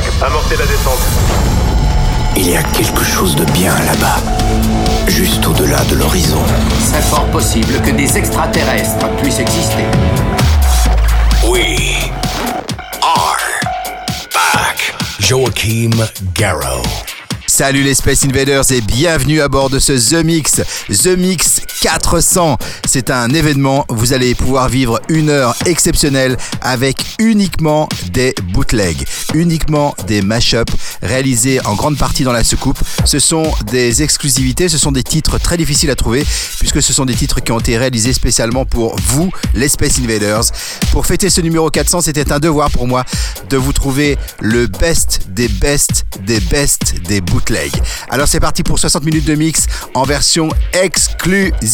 5, amorcez la descente. Il y a quelque chose de bien là-bas, juste au-delà de l'horizon. C'est fort possible que des extraterrestres puissent exister. We are back. Joachim Garrow. Salut les Space Invaders et bienvenue à bord de ce The Mix, The Mix 400. C'est un événement, vous allez pouvoir vivre une heure exceptionnelle avec uniquement des bootlegs, uniquement des mashups réalisés en grande partie dans la soucoupe. Ce sont des exclusivités, ce sont des titres très difficiles à trouver puisque ce sont des titres qui ont été réalisés spécialement pour vous, les Space Invaders. Pour fêter ce numéro 400, c'était un devoir pour moi de vous trouver le best des best des best des bootlegs. Alors c'est parti pour 60 minutes de mix en version exclusive.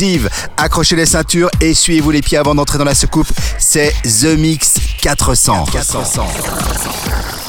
Accrochez les ceintures et suivez-vous les pieds avant d'entrer dans la soucoupe. C'est The Mix 400. 400. 400.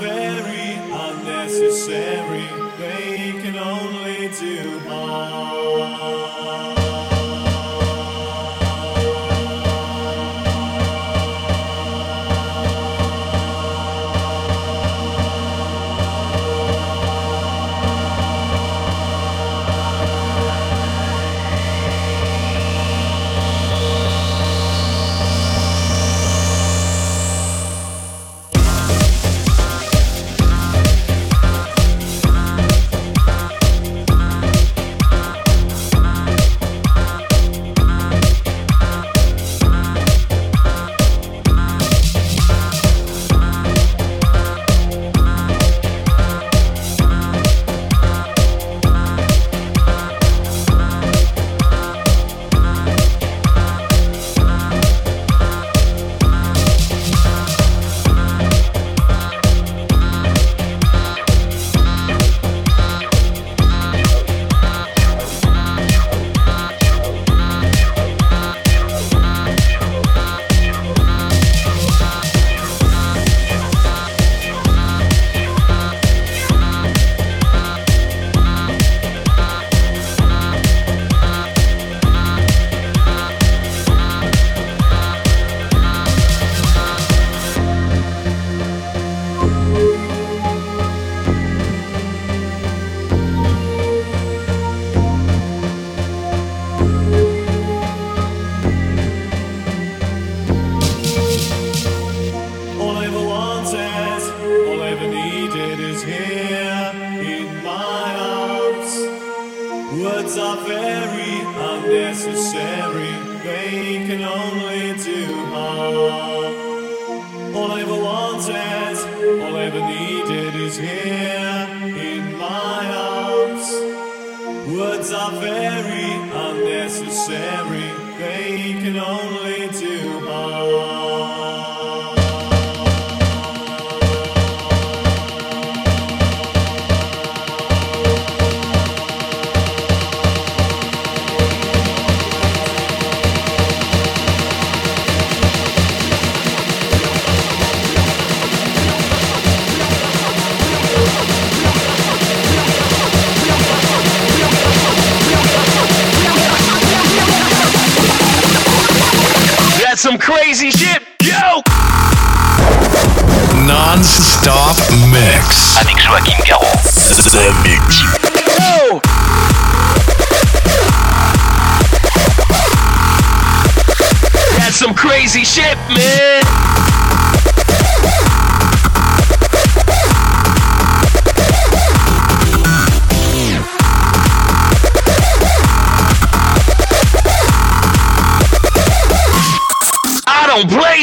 very unnecessary. They can only do harm. memory they can only do harm. All I ever wanted, all I ever needed is here in my arms. Words are very unnecessary, they can only some crazy shit. Yo! Non-stop mix. Avec The Mix. Yo! That's some crazy shit, man.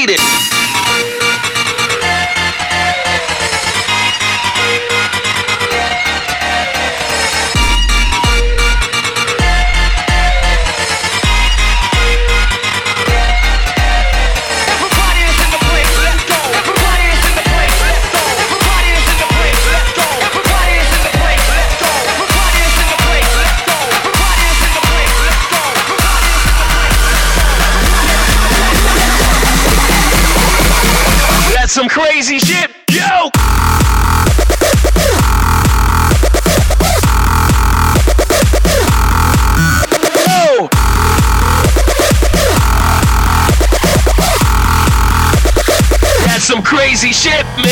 need it. shit,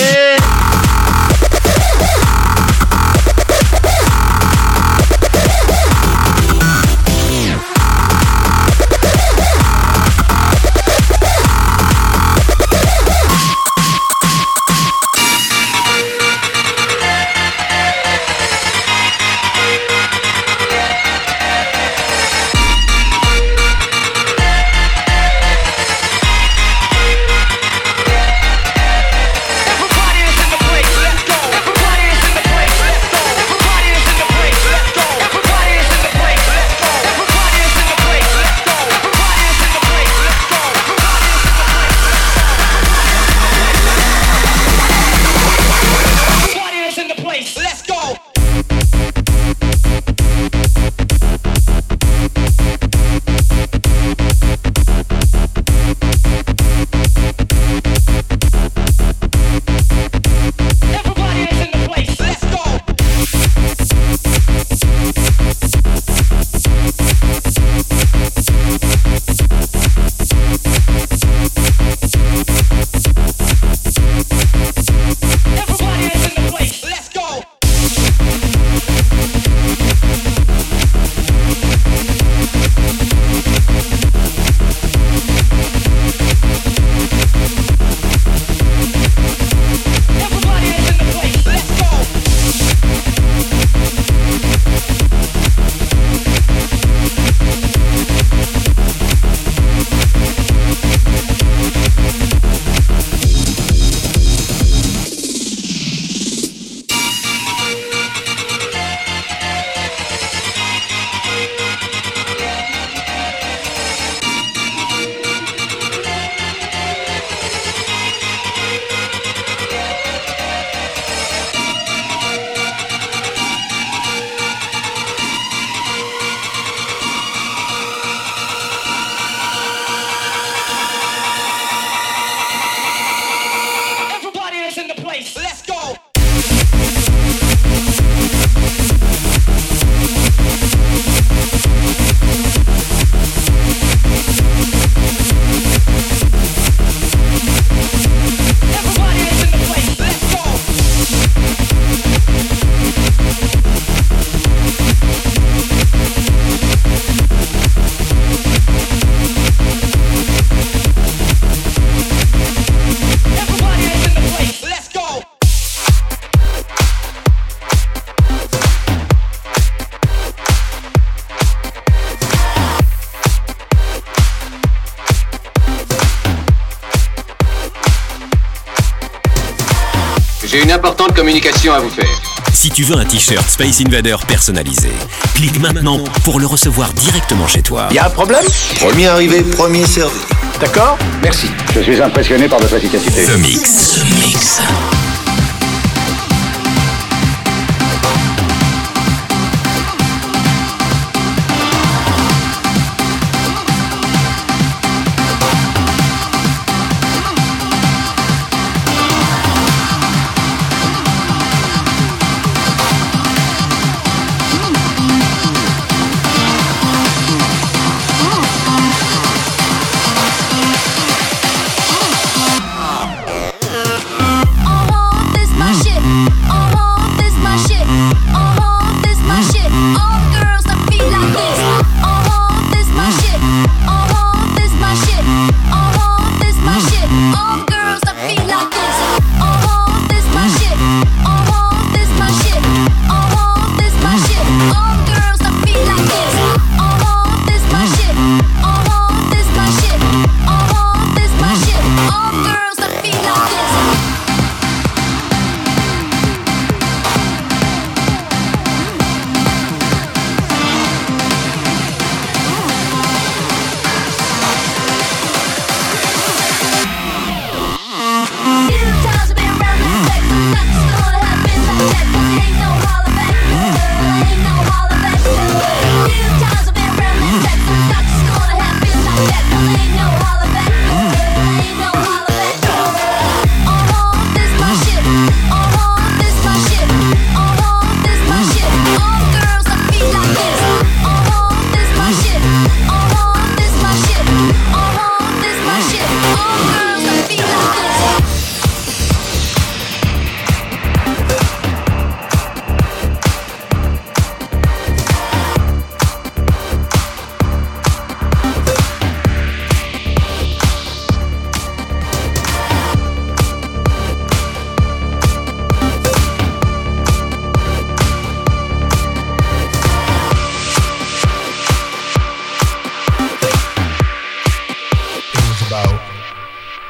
à vous faire. Si tu veux un t-shirt Space Invader personnalisé, clique maintenant pour le recevoir directement chez toi. Y a un problème Premier arrivé, premier servi. D'accord? Merci. Je suis impressionné par votre efficacité. The Mix. The Mix.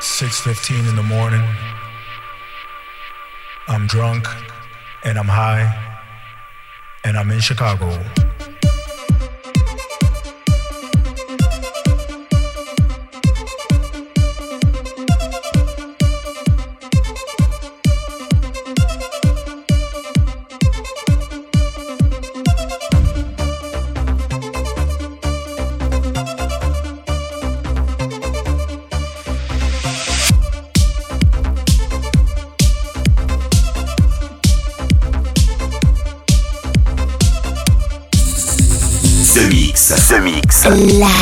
6:15 in the morning. I'm drunk and I'm high and I'm in Chicago. Live.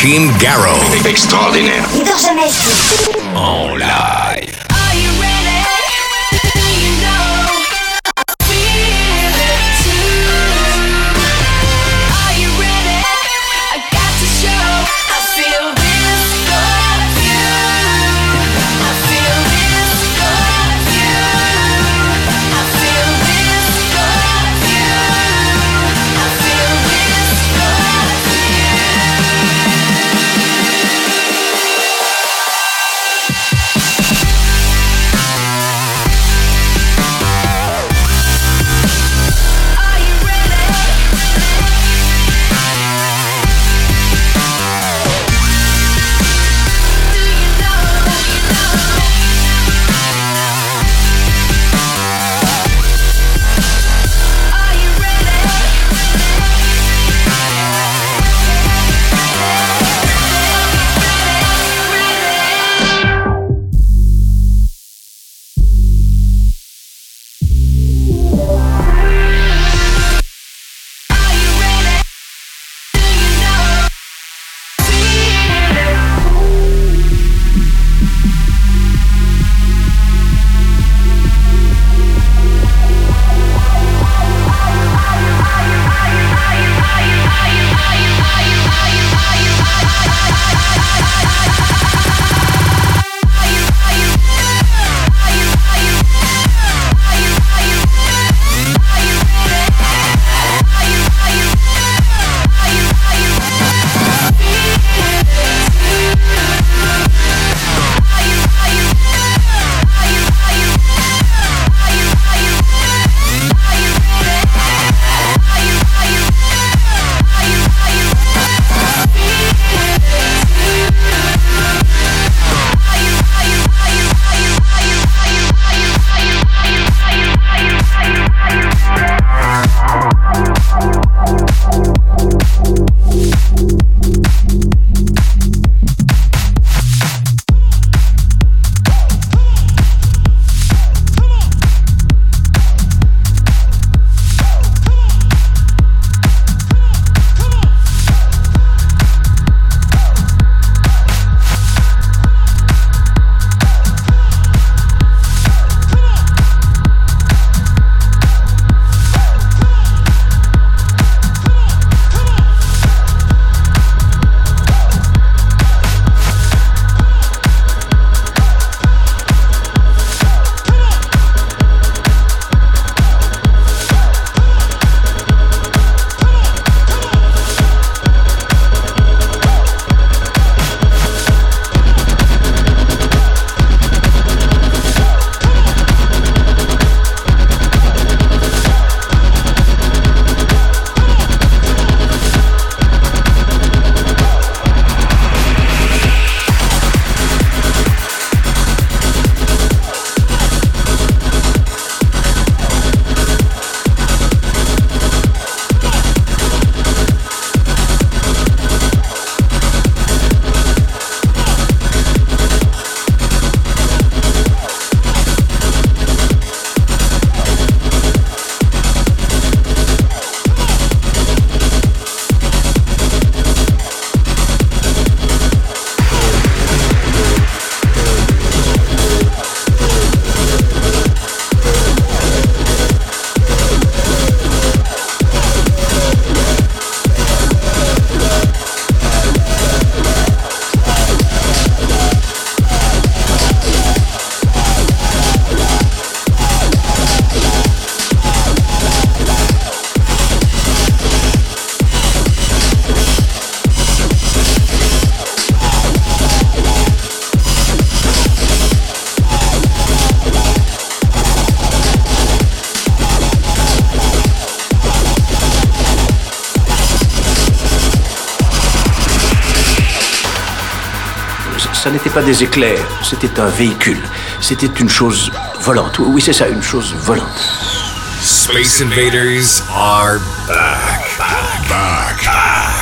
Team Garro, Extraordinaire. des éclairs. C'était un véhicule. C'était une chose volante. Oui, c'est ça, une chose volante. Space Invaders are. Back. Back. back.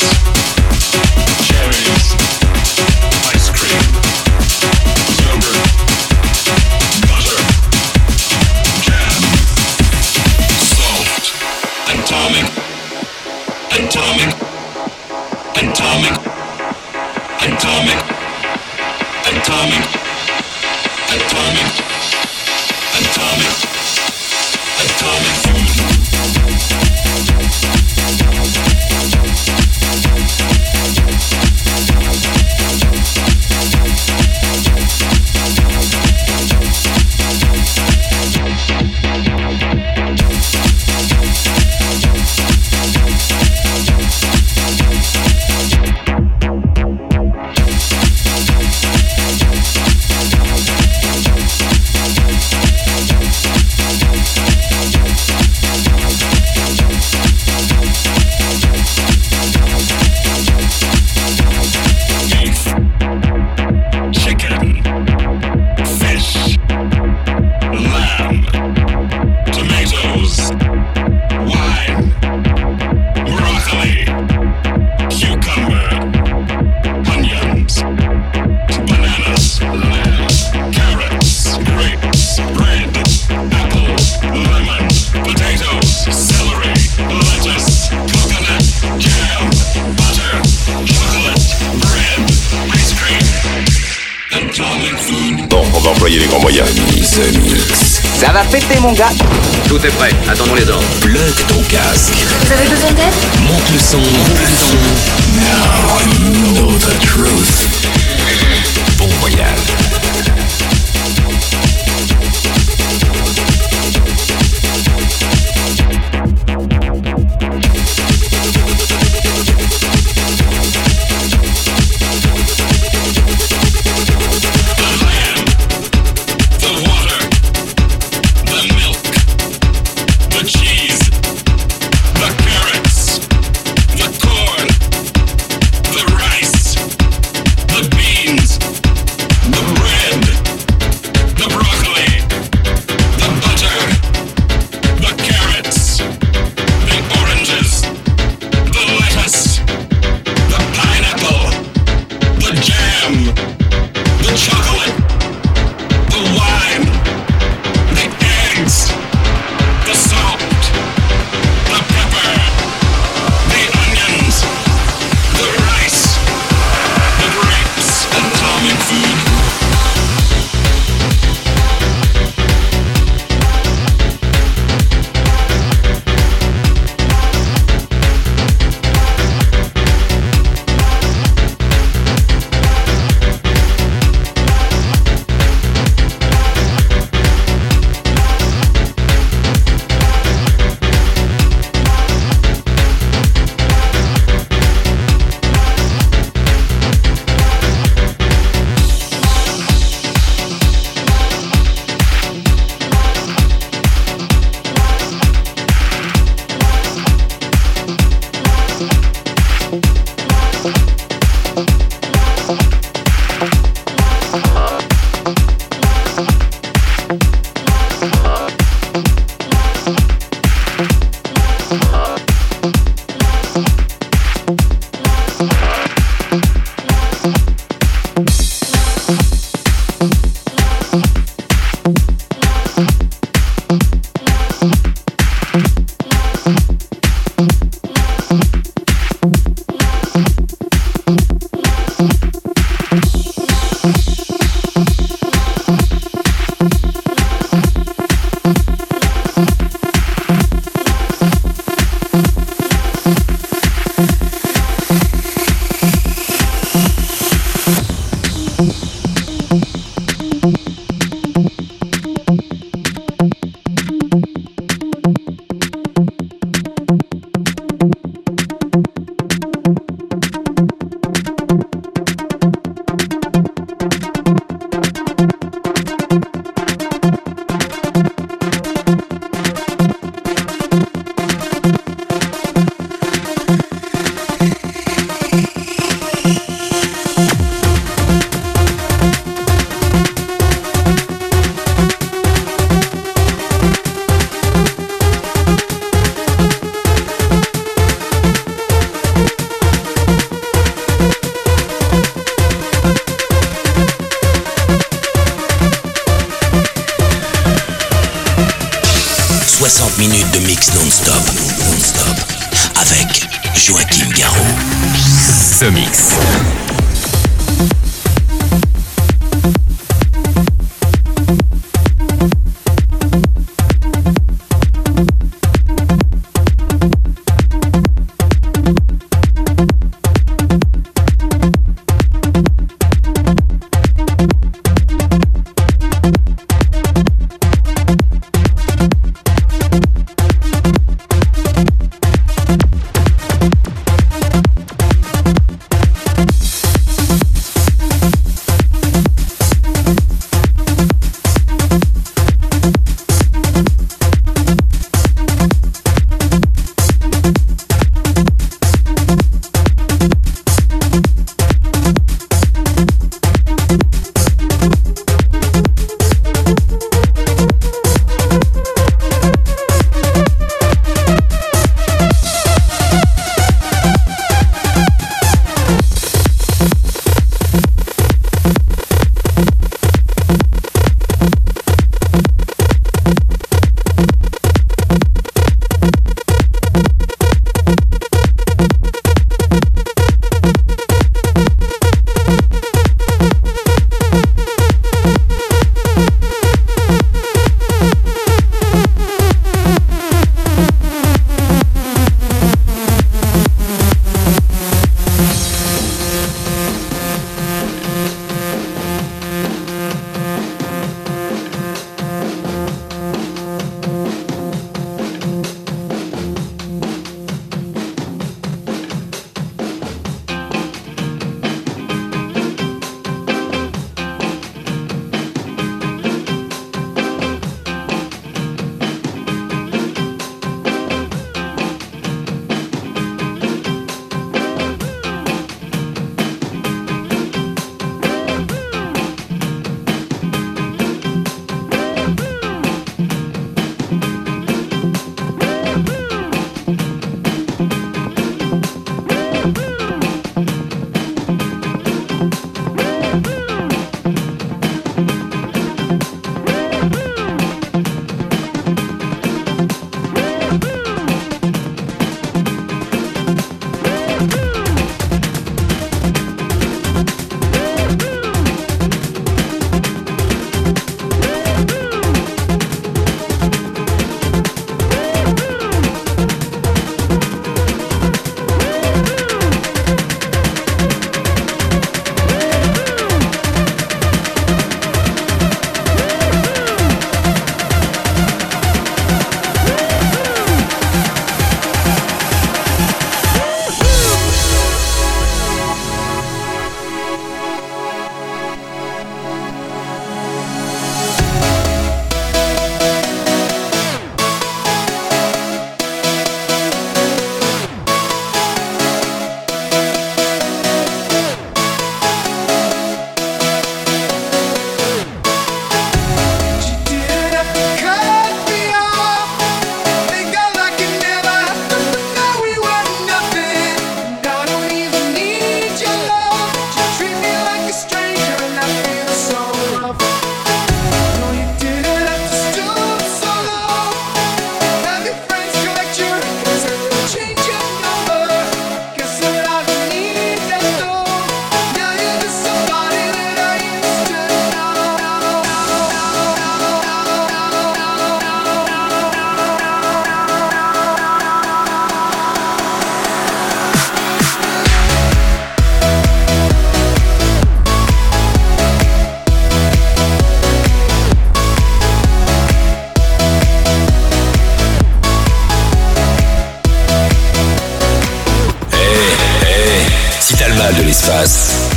Thank you.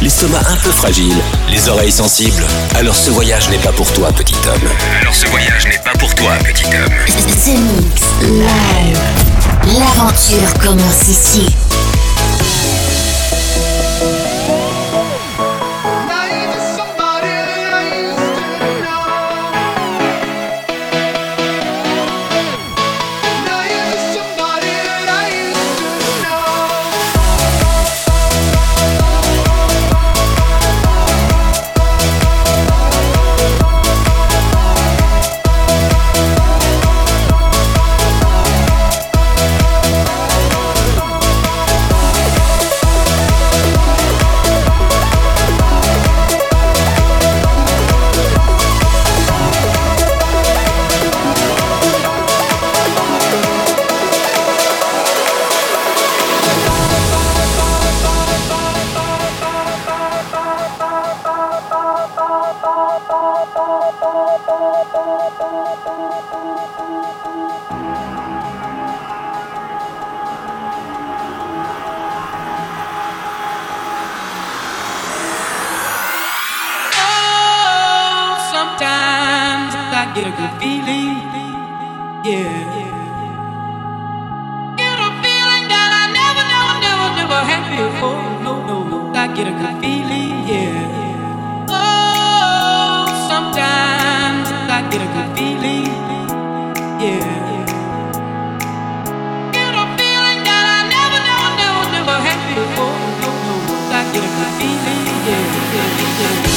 L'estomac un peu fragile, les oreilles sensibles. Alors ce voyage n'est pas pour toi, petit homme. Alors ce voyage n'est pas pour toi, petit homme. The Mix Live. L'aventure commence ici. Feeling. Yeah, yeah,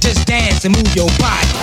Just dance and move your body.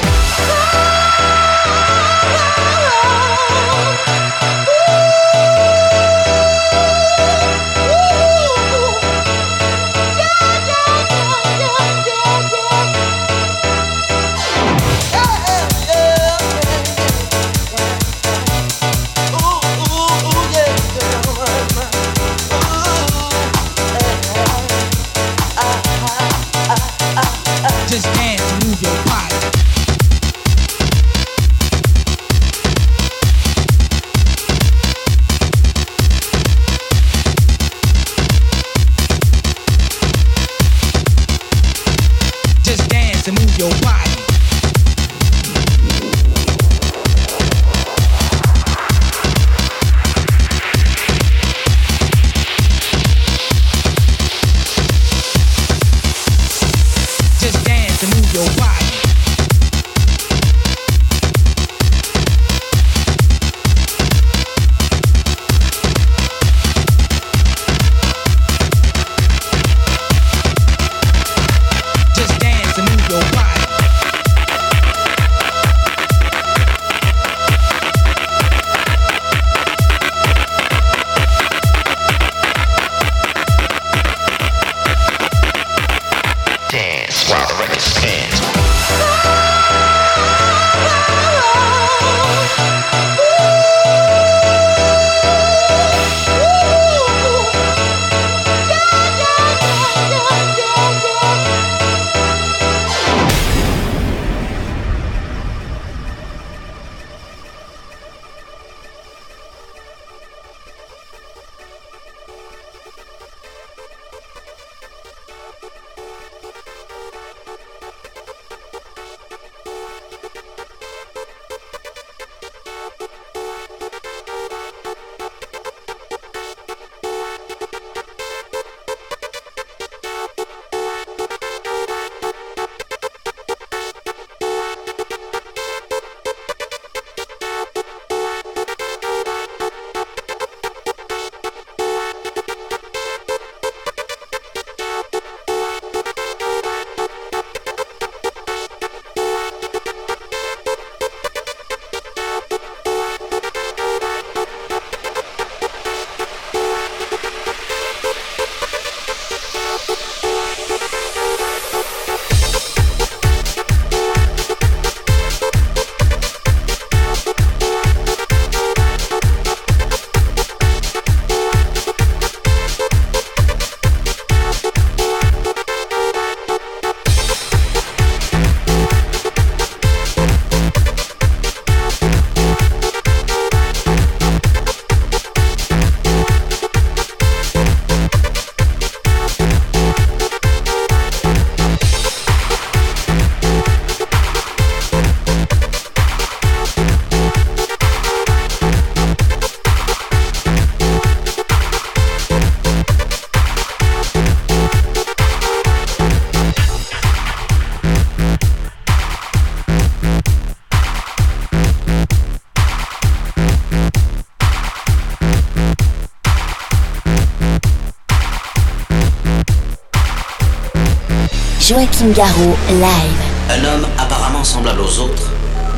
Joachim Garraud, live. Un homme apparemment semblable aux autres,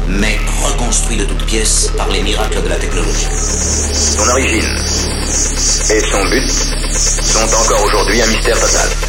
mais reconstruit de toutes pièces par les miracles de la technologie. Son origine et son but sont encore aujourd'hui un mystère total.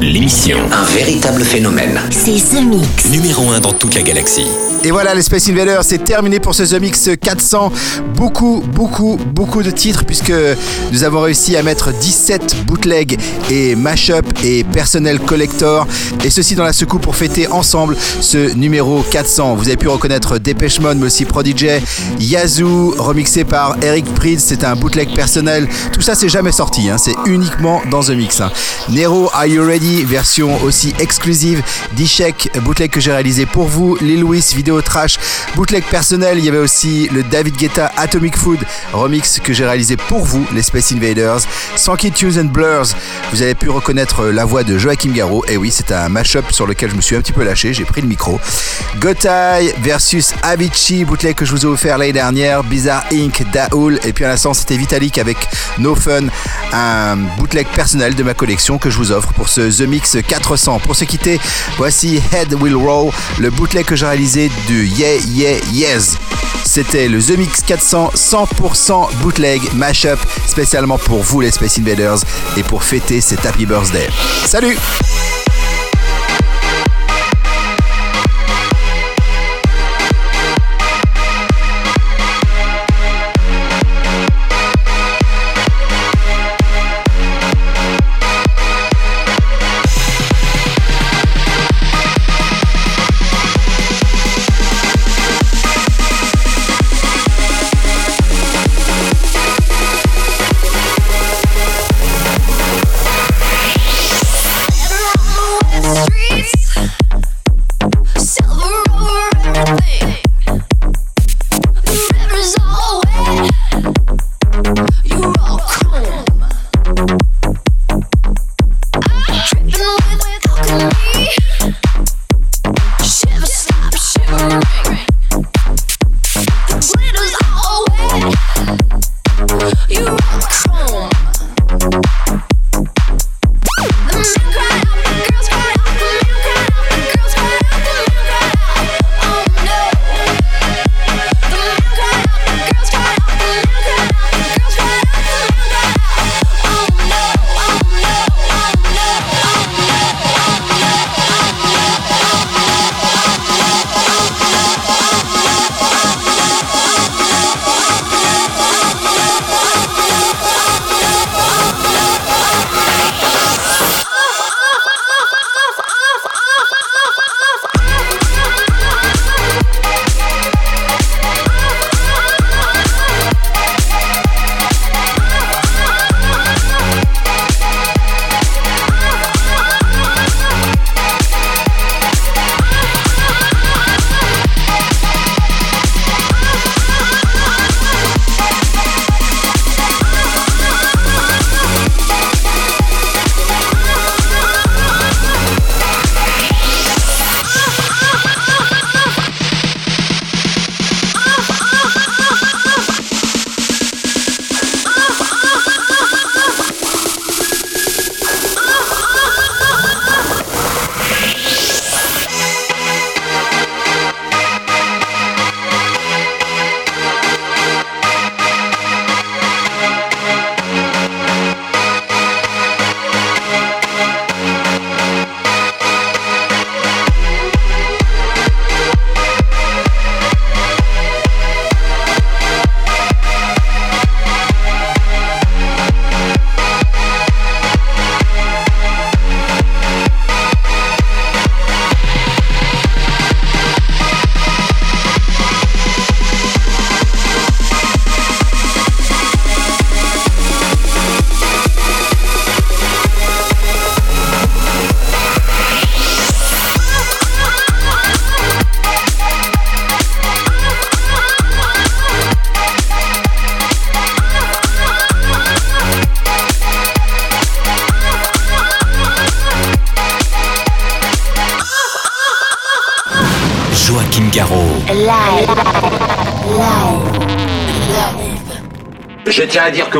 L'émission. Un véritable phénomène. C'est The Mix. Numéro 1 dans toute la galaxie. Et voilà, les Space Invaders, c'est terminé pour ce The Mix 400. Beaucoup, beaucoup, beaucoup de titres puisque nous avons réussi à mettre 17 bootlegs et mashup et personnel collector. Et ceci dans la secoupe pour fêter ensemble ce numéro 400. Vous avez pu reconnaître Dépêche Mode, mais aussi Prodigy, Yazoo, remixé par Eric Prydz. C'est un bootleg personnel. Tout ça, c'est jamais sorti. hein. C'est uniquement dans The Mix. hein. Nero, Are You Ready? Version aussi exclusive d'Ishek, bootleg que j'ai réalisé pour vous. Lil Louis, vidéo vidéo trash, bootleg personnel. Il y avait aussi le David Guetta Atomic Food remix que j'ai réalisé pour vous, les Space Invaders. Sanky Tunes and Blurs, vous avez pu reconnaître la voix de Joachim Garraud. Et oui, c'est un mashup sur lequel je me suis un petit peu lâché, j'ai pris le micro. Gotai versus Avicii, bootleg que je vous ai offert l'année dernière. Bizarre Inc, Daoul. Et puis à l'instant, c'était Vitalik avec No Fun, un bootleg personnel de ma collection que je vous offre pour ce The Mix 400. Pour se quitter, voici Head Will Roll, le bootleg que j'ai réalisé du Yeah Yeah Yes. C'était le The Mix 400 100% bootleg mashup spécialement pour vous les Space Invaders et pour fêter cet Happy Birthday. Salut